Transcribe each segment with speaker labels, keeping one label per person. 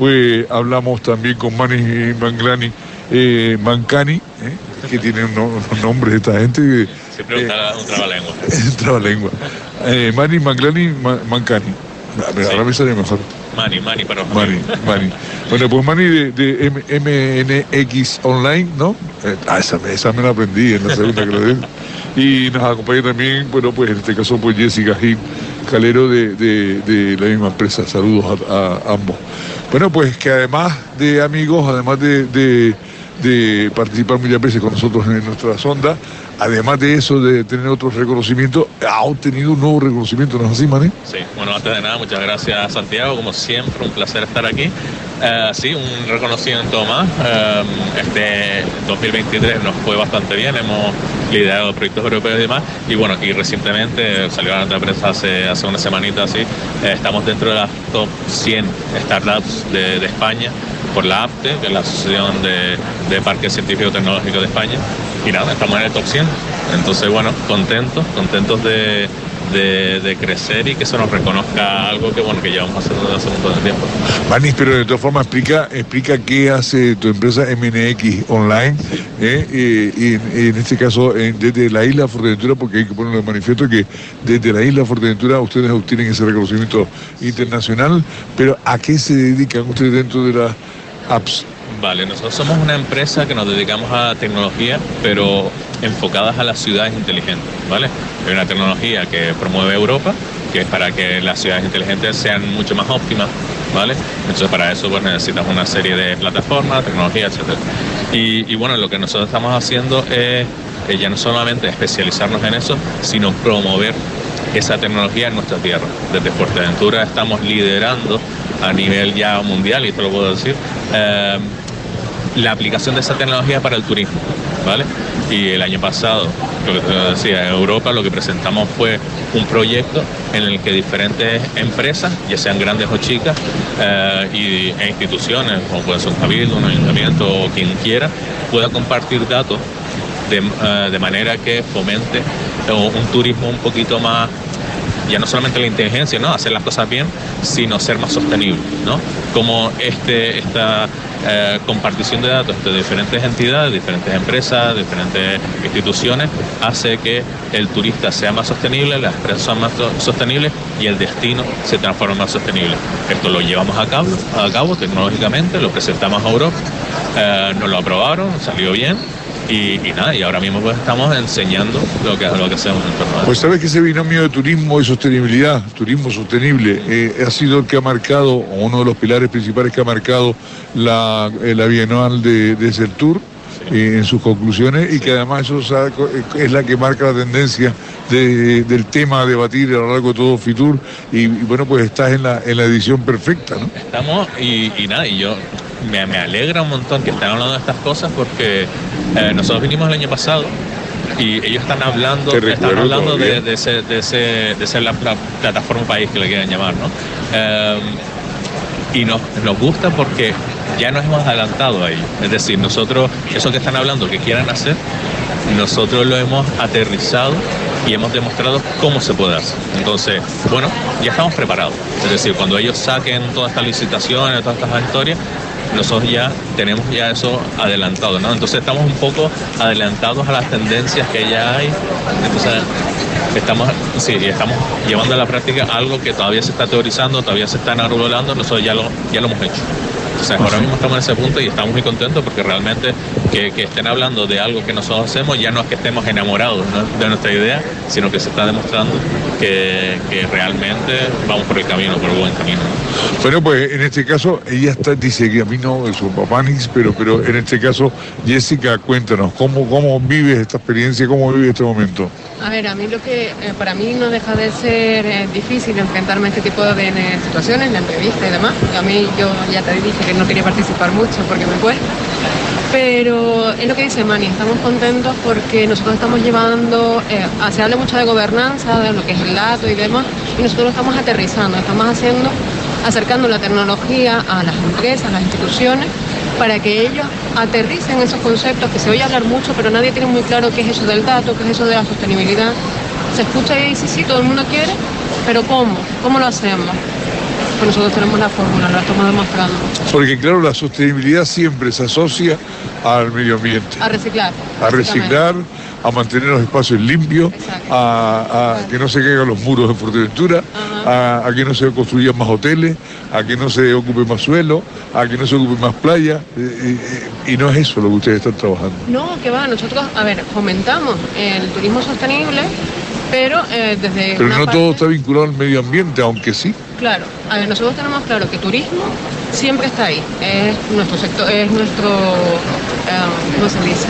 Speaker 1: Después hablamos también con Manny Manglani, eh, Mancani, ¿eh? que tiene unos, nombres de esta gente.
Speaker 2: Siempre un, un trabalengua.
Speaker 1: un trabalengua. Eh, Manny Manglani, Mancani. Ahora me sale mejor.
Speaker 2: Mani, Mani para
Speaker 1: Mani, Mani. Bueno, pues Mani de, de MNX Online, ¿no? Eh, ah, esa, esa, me la aprendí en la segunda que. Y nos acompaña también, bueno, pues en este caso, pues Jessica Gil, Calero de, de, la misma empresa. Saludos a, ambos. Bueno, pues que además de amigos, además de, de participar muchas veces con nosotros en nuestra sonda, además de eso, de tener otros reconocimientos, ha obtenido un nuevo reconocimiento, ¿no es así, Mané?
Speaker 2: Sí, bueno, antes de nada, muchas gracias Santiago, como siempre, un placer estar aquí. Eh, sí, un reconocimiento más. Eh, este 2023 nos fue bastante bien, hemos liderado proyectos europeos y demás. Y bueno, aquí recientemente salió a la prensa hace, hace una semanita así, eh, estamos dentro de las top 100 startups de, de España por la APTE, que es la Asociación de, de Parques Científicos Tecnológicos de España. Y nada, estamos en el top 100. Entonces, bueno, contentos, contentos de, de, crecer y que se nos reconozca algo que bueno que llevamos haciendo desde hace un montón de tiempo.
Speaker 1: Manis, pero de todas formas explica, explica qué hace tu empresa MNX Online ¿eh? y, en este caso desde la isla Fuerteventura, porque hay que ponerlo de manifiesto que desde la isla Fuerteventura ustedes obtienen ese reconocimiento internacional, pero ¿a qué se dedican ustedes dentro de las apps?
Speaker 2: Vale, nosotros somos una empresa que nos dedicamos a tecnología, pero enfocadas a las ciudades inteligentes, ¿vale? Hay una tecnología que promueve Europa, que es para que las ciudades inteligentes sean mucho más óptimas, ¿vale? Entonces para eso pues necesitamos una serie de plataformas, tecnología, etc. Y, bueno, lo que nosotros estamos haciendo es ya no solamente especializarnos en eso, sino promover esa tecnología en nuestra tierra. Desde Fuerteventura estamos liderando a nivel ya mundial, y esto lo puedo decir, eh, la aplicación de esa tecnología para el turismo, ¿vale? Y el año pasado, lo que te decía, en Europa lo que presentamos fue un proyecto en el que diferentes empresas, ya sean grandes o chicas, eh, y, e instituciones, como puede ser un cabildo, un ayuntamiento o quien quiera, pueda compartir datos de, eh, de manera que fomente un turismo un poquito más ya no solamente la inteligencia, ¿no? Hacer las cosas bien, sino ser más sostenible, ¿no? Como este, esta eh, compartición de datos de diferentes entidades, diferentes empresas, diferentes instituciones, hace que el turista sea más sostenible, las empresas son más sostenibles y el destino se transforma más sostenible. Esto lo llevamos a cabo, a cabo tecnológicamente, lo presentamos a Europa, eh, nos lo aprobaron, salió bien y, nada, y ahora mismo pues estamos enseñando lo que, lo que hacemos en torno
Speaker 1: Pues sabes que ese binomio de turismo y sostenibilidad, turismo sostenible, eh, ha sido el que ha marcado, uno de los pilares principales que ha marcado la, eh, la Bienal de, de Celtur. Eh, en sus conclusiones y que además eso es la que marca la tendencia del tema a debatir a lo largo de todo Fitur y, bueno pues estás en la, en la edición perfecta ¿no?
Speaker 2: Estamos y, y nada y yo me, me, alegra un montón que estén hablando de estas cosas porque eh, nosotros vinimos el año pasado y ellos están hablando, están hablando de, de, ese, de, ese, de ser la, plataforma país que le quieran llamar, ¿no? Eh, y nos, nos gusta porque ya nos hemos adelantado a ellos. Es decir, nosotros, eso que están hablando, que quieran hacer, nosotros lo hemos aterrizado y hemos demostrado cómo se puede hacer. Entonces, bueno, ya estamos preparados. Es decir, cuando ellos saquen todas estas licitaciones, todas estas historias, nosotros ya tenemos ya eso adelantado, ¿no? Entonces estamos un poco adelantados a las tendencias que ya hay. Entonces estamos, sí, estamos llevando a la práctica algo que todavía se está teorizando, todavía se está enarbolando, nosotros ya lo, ya lo hemos hecho. Ahora mismo estamos en ese punto y estamos muy contentos porque realmente que, estén hablando de algo que nosotros hacemos ya no es que estemos enamorados de nuestra idea, sino que se está demostrando que, realmente vamos por el camino, por el buen camino.
Speaker 1: Bueno, pues en este caso ella está, dice que a mí no, es su papá pero, pero en este caso, Jessica, cuéntanos, ¿cómo, cómo vives esta experiencia, cómo vives este momento?
Speaker 3: A ver, a mí lo que eh, para mí no deja de ser eh, difícil enfrentarme a este tipo de, situaciones, la entrevista y demás. A mí yo ya te dije que no quería participar mucho porque me cuesta. Pero es lo que dice Mani, estamos contentos porque nosotros estamos llevando, eh, se habla mucho de gobernanza, de lo que es el dato y demás, y nosotros estamos aterrizando, estamos haciendo, acercando la tecnología a las empresas, a las instituciones, para que ellos aterricen esos conceptos que se oye hablar mucho, pero nadie tiene muy claro qué es eso del dato, qué es eso de la sostenibilidad. Se escucha y dice, sí, todo el mundo quiere, pero ¿cómo? ¿Cómo lo hacemos? Pues nosotros tenemos la fórmula, la estamos demostrando.
Speaker 1: Porque claro, la sostenibilidad siempre se asocia al medio ambiente.
Speaker 3: A reciclar.
Speaker 1: A reciclar, a mantener los espacios limpios, a, que no se caigan los muros de Fuerteventura, a, a, que no se construyan más hoteles, a que no se ocupe más suelo, a que no se ocupe más playa. Eh, eh, y no es eso lo que ustedes están trabajando.
Speaker 3: No, que va, nosotros, a ver, fomentamos el turismo sostenible, pero eh, desde...
Speaker 1: Pero no todo está vinculado al medio ambiente, aunque sí.
Speaker 3: Claro, a ver, nosotros tenemos claro que turismo siempre está ahí, es nuestro sector, es nuestro, ¿cómo se dice?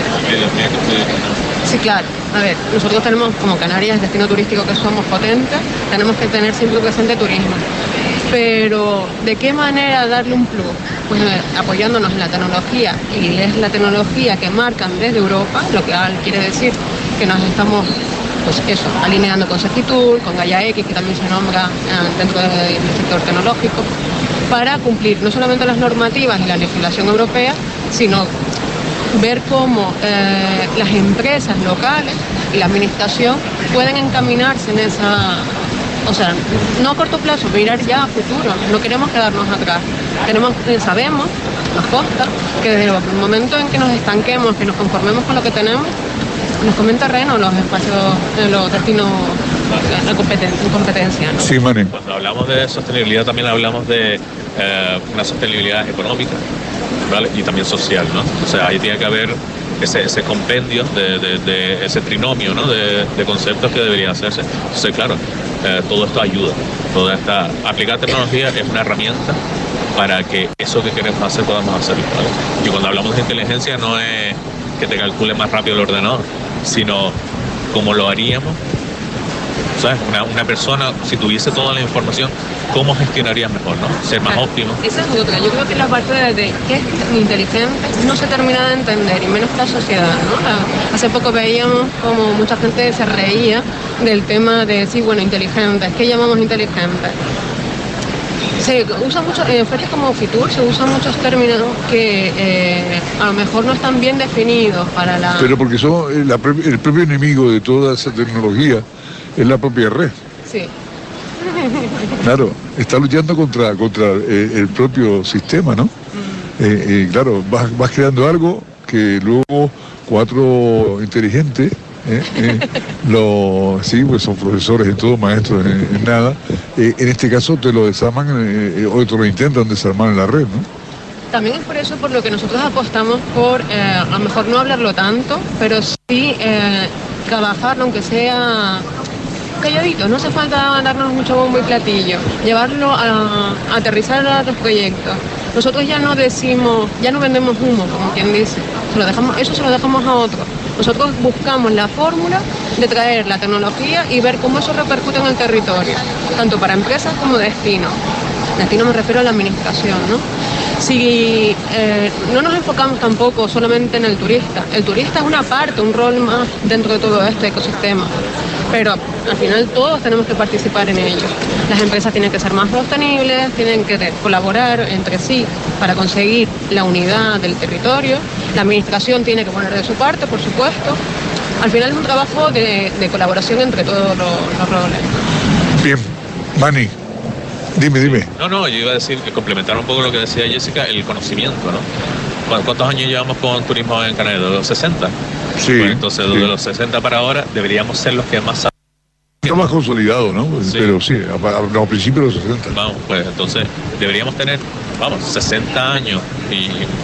Speaker 3: Sí, claro. A ver, nosotros tenemos como Canarias, destino turístico que somos potentes, tenemos que tener siempre presente turismo. Pero, ¿de qué manera darle un plus? Pues apoyándonos en la tecnología, y es la tecnología que marcan desde Europa, lo que quiere decir que nos estamos pues eso, alineando con Segitur, con Gaia X, que también se nombra eh, dentro del sector tecnológico, para cumplir no solamente las normativas y la legislación europea, sino ver cómo eh, las empresas locales y la administración pueden encaminarse en esa, o sea, no a corto plazo, mirar ya a futuro, no queremos quedarnos atrás. Tenemos, eh, sabemos, nos consta, que desde el momento en que nos estanquemos, que nos conformemos con lo que tenemos, nos comen terreno los espacios, eh, los destinos la competencia. ¿no?
Speaker 1: Sí, Mani.
Speaker 2: Cuando hablamos de sostenibilidad también hablamos de una sostenibilidad económica, y también social, ¿no? O sea, ahí tiene que haber ese, compendio de, ese trinomio ¿no? de, conceptos que debería hacerse. Entonces, claro, eh, todo esto ayuda. Toda esta, aplicar tecnología es una herramienta para que eso que queremos hacer podamos hacerlo. Y cuando hablamos de inteligencia no es que te calcule más rápido el ordenador, sino como lo haríamos una, una, persona, si tuviese toda la información, ¿cómo gestionaría mejor, no? Ser más óptimo.
Speaker 3: Esa es otra. Yo creo que la parte de, qué es inteligente no se termina de entender, y menos la sociedad, ¿no? Hace poco veíamos como mucha gente se reía del tema de, sí, bueno, inteligente, ¿qué llamamos inteligente? Se usa mucho, en ferias como Fitur se usan muchos términos que eh, a lo mejor no están bien definidos para la...
Speaker 1: Pero porque son el propio enemigo de toda esa tecnología es la propia red.
Speaker 3: Sí.
Speaker 1: Claro, está luchando contra, contra eh, el propio sistema, ¿no? Mm. Eh, eh, claro, vas, creando algo que luego cuatro inteligentes, los, sí, pues son profesores en todo, maestros en, nada, en este caso te lo desarman o te lo intentan desarmar en la red, ¿no?
Speaker 3: También es por eso por lo que nosotros apostamos por, a lo mejor no hablarlo tanto, pero sí trabajarlo, aunque sea calladito, no hace falta darnos mucho bombo y platillo, llevarlo a, aterrizar a los proyectos. Nosotros ya no decimos, ya no vendemos humo, como quien dice, se lo dejamos, eso se lo dejamos a otros. Nosotros buscamos la fórmula de traer la tecnología y ver cómo eso repercute en el territorio, tanto para empresas como destino. Destino me refiero a la administración, ¿no? Si eh, no nos enfocamos tampoco solamente en el turista, el turista es una parte, un rol más dentro de todo este ecosistema pero al final todos tenemos que participar en ello. Las empresas tienen que ser más sostenibles, tienen que colaborar entre sí para conseguir la unidad del territorio, la administración tiene que poner de su parte, por supuesto. Al final es un trabajo de, colaboración entre todos los, roles.
Speaker 1: Bien, Mani, Dime, dime.
Speaker 2: No, no, yo iba a decir que complementar un poco lo que decía Jessica, el conocimiento, ¿no? ¿Cuántos años llevamos con turismo en Canadá? ¿De los 60?
Speaker 1: Sí.
Speaker 2: Pues entonces, desde los 60 para ahora, deberíamos ser los que más
Speaker 1: Está más consolidado, ¿no? Pero sí, a, a, principios de los 60.
Speaker 2: Vamos, pues entonces deberíamos tener, vamos, 60 años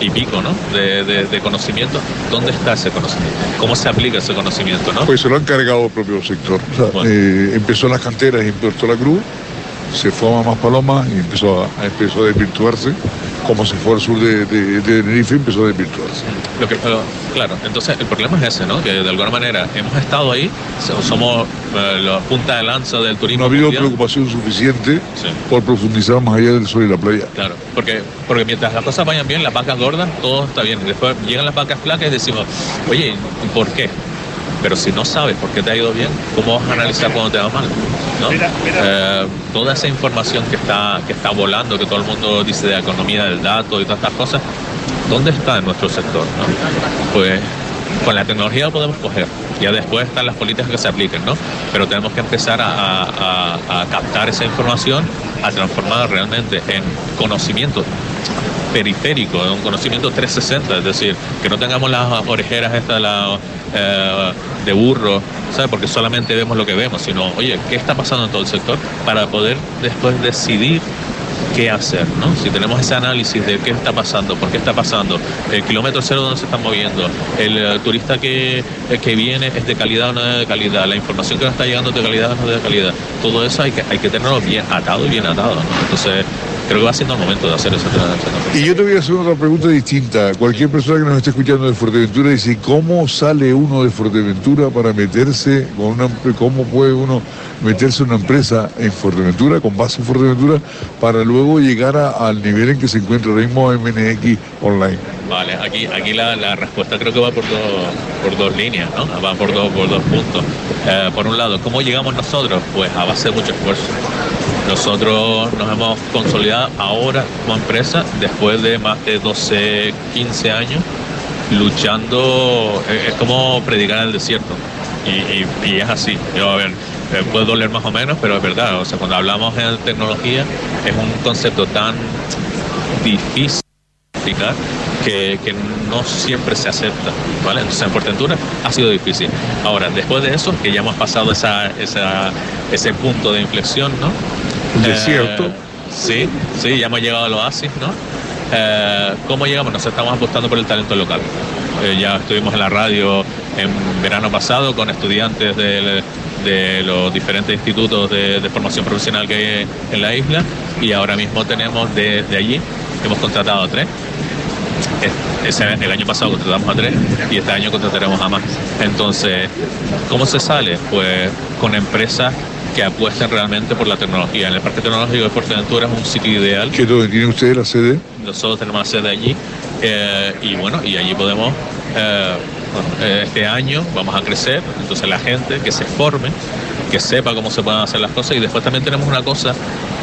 Speaker 2: y, pico, ¿no? De, conocimiento. ¿Dónde está ese conocimiento? ¿Cómo se aplica ese conocimiento, no?
Speaker 1: Pues se lo han cargado el propio sector. Eh, empezó en las canteras y en Puerto La Cruz se fue a Más Palomas y empezó a, empezó a desvirtuarse, como se fue al sur de, de, Tenerife empezó a desvirtuarse.
Speaker 2: Lo que, claro, entonces el problema es ese, ¿no? Que de alguna manera hemos estado ahí, somos eh, la punta de lanza del turismo.
Speaker 1: No ha habido preocupación suficiente por profundizar más allá del sol y la playa.
Speaker 2: Claro, porque, porque mientras las cosas vayan bien, las vacas gordas, todo está bien. Después llegan las vacas flacas y decimos, oye, ¿por qué? Pero si no sabes por qué te ha ido bien, ¿cómo vas a analizar cuando te va mal? Eh, toda esa información que está, que está volando, que todo el mundo dice de economía del dato y todas estas cosas, ¿dónde está en nuestro sector? Pues con la tecnología lo podemos coger. Ya después están las políticas que se apliquen, ¿no? Pero tenemos que empezar a, a captar esa información, a transformarla realmente en conocimiento periférico, un conocimiento 360, es decir, que no tengamos las orejeras estas eh, de burro, ¿sabes? Porque solamente vemos lo que vemos, sino, oye, ¿qué está pasando en todo el sector? Para poder después decidir qué hacer, ¿no? Si tenemos ese análisis de qué está pasando, por qué está pasando, el kilómetro cero donde se está moviendo, el eh, turista que, eh, que viene es de calidad o no es de calidad, la información que nos está llegando es de calidad o no es de calidad, todo eso hay que, hay que tenerlo bien atado y bien atado, ¿no? Entonces, creo que va siendo el momento de hacer esa
Speaker 1: Y yo te voy a hacer otra pregunta distinta. Cualquier persona que nos esté escuchando de Fuerteventura dice, ¿cómo sale uno de Fuerteventura para meterse con una cómo puede uno meterse en una empresa en Fuerteventura, con base en Fuerteventura, para luego llegar al nivel en que se encuentra el mismo MNX online?
Speaker 2: Vale, aquí, aquí la, respuesta creo que va por dos, por dos líneas, ¿no? Va por dos, por dos puntos. Eh, por un lado, ¿cómo llegamos nosotros? Pues a base de mucho esfuerzo. Nosotros nos hemos consolidado ahora como empresa después de más de 12, 15 años luchando, es como predicar en el desierto. Y, es así. Yo, a ver, eh, puede doler más o menos, pero es verdad. O sea, cuando hablamos de tecnología, es un concepto tan difícil de explicar que, no siempre se acepta, ¿vale? Entonces en Portentura ha sido difícil. Ahora, después de eso, que ya hemos pasado esa, ese punto de inflexión, ¿no?
Speaker 1: Desierto. Eh,
Speaker 2: sí, sí, ya hemos llegado al oasis, ¿no? Eh, ¿Cómo llegamos? Nos estamos apostando por el talento local. Eh, ya estuvimos en la radio en verano pasado con estudiantes de, los diferentes institutos de, formación profesional que hay en la isla y ahora mismo tenemos de, allí, hemos contratado a tres. el año pasado contratamos a tres y este año contrataremos a más. Entonces, ¿cómo se sale? Pues con empresas que apuesten realmente por la tecnología. En el Parque Tecnológico de Fuerteventura es un sitio ideal.
Speaker 1: ¿Qué dónde tiene usted la sede?
Speaker 2: Nosotros tenemos la sede allí eh, y bueno, y allí podemos, eh, eh, este año vamos a crecer, entonces la gente que se forme, que sepa cómo se pueden hacer las cosas y después también tenemos una cosa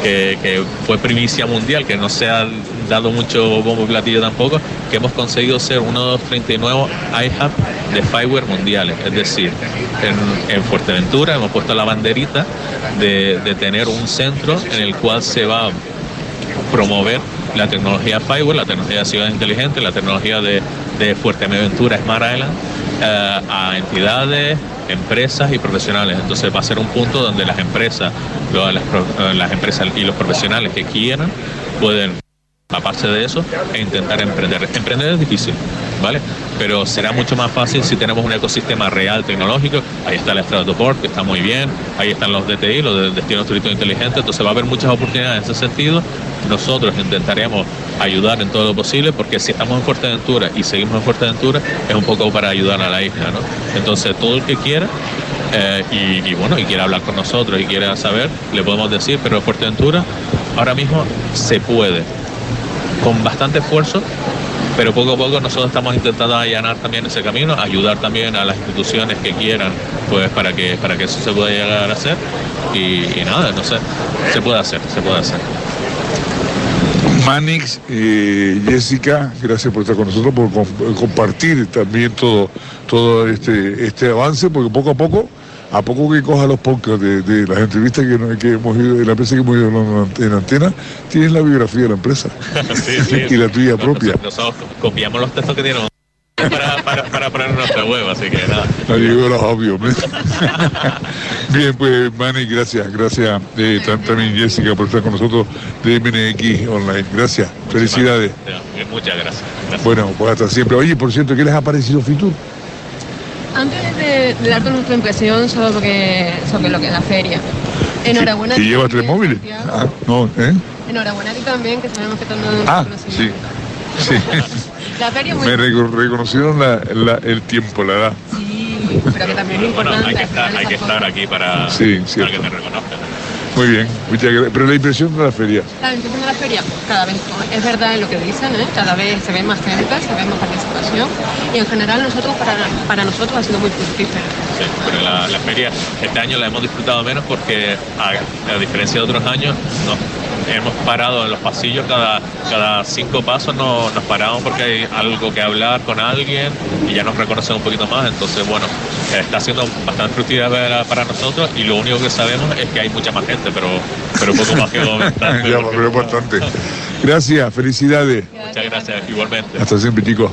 Speaker 2: que, fue primicia mundial, que no se ha dado mucho bombo y platillo tampoco, que hemos conseguido ser uno de los 39 iHub de Fireware mundiales. Es decir, en, Fuerteventura hemos puesto la banderita de, tener un centro en el cual se va a promover la tecnología Fireware, la tecnología de ciudad inteligente, la tecnología de, Fuerteventura Smart Island eh, a entidades, empresas y profesionales. Entonces va a ser un punto donde las empresas, las, las empresas y los profesionales que quieran pueden aparte de eso e intentar emprender. Emprender es difícil, ¿vale? Pero será mucho más fácil si tenemos un ecosistema real tecnológico. Ahí está el Stratoport, que está muy bien. Ahí están los DTI, los de destinos turísticos inteligentes. Entonces va a haber muchas oportunidades en ese sentido. Nosotros intentaremos ayudar en todo lo posible, porque si estamos en Fuerteventura y seguimos en Fuerteventura, es un poco para ayudar a la isla, ¿no? Entonces todo el que quiera eh, y, y, bueno, y quiera hablar con nosotros y quiera saber, le podemos decir, pero en Fuerteventura ahora mismo se puede con bastante esfuerzo, pero poco a poco nosotros estamos intentando allanar también ese camino, ayudar también a las instituciones que quieran, pues para que, para que eso se pueda llegar a hacer y, nada, no sé, se puede hacer, se puede hacer.
Speaker 1: Manix, eh, Jessica, gracias por estar con nosotros, por compartir también todo, todo este, este avance, porque poco a poco a poco que coja los podcasts de, las entrevistas que, hemos ido, de la empresa que hemos ido en antena, tienes la biografía de la empresa y la tuya propia.
Speaker 2: Nosotros copiamos los textos que tienen para, para, para, poner nuestra web, así que nada. No
Speaker 1: digo los obvios. Bien, pues Manny, gracias, gracias eh, también Jessica por estar con nosotros de MNX Online. Gracias, felicidades.
Speaker 2: Muchas gracias.
Speaker 1: Bueno, pues hasta siempre. Oye, por cierto, ¿qué les ha parecido Fitur?
Speaker 3: Antes de, de darte nuestra impresión sobre, sobre lo que es la feria, enhorabuena.
Speaker 1: ¿Y lleva tres móviles? Ah, no, ¿eh?
Speaker 3: Enhorabuena a ti también, que sabemos que están dando
Speaker 1: Ah, sí. Sí.
Speaker 3: la feria muy...
Speaker 1: Me reconocieron la, la, el tiempo, la edad.
Speaker 3: Sí, pero que también es importante.
Speaker 2: Bueno, hay que estar, hay que estar aquí para,
Speaker 1: sí,
Speaker 2: para que te reconozcan.
Speaker 1: Muy bien, muchas gracias. Pero la impresión de la feria.
Speaker 3: La impresión de la feria, cada vez, es verdad en lo que dicen, ¿eh? cada vez se ve más gente, se ve más participación y en general nosotros, para, para nosotros ha sido muy fructífero
Speaker 2: Sí, pero la, la feria este año la hemos disfrutado menos porque, a, a diferencia de otros años, no, hemos parado en los pasillos cada, cada cinco pasos, no, nos paramos porque hay algo que hablar con alguien y ya nos reconocen un poquito más. Entonces, bueno, está siendo bastante fructífera para, para nosotros y lo único que sabemos es que hay mucha más gente, pero, pero poco más que comentar.
Speaker 1: ya, pero bastante. Gracias, felicidades.
Speaker 2: Muchas gracias, igualmente.
Speaker 1: Hasta siempre, chicos.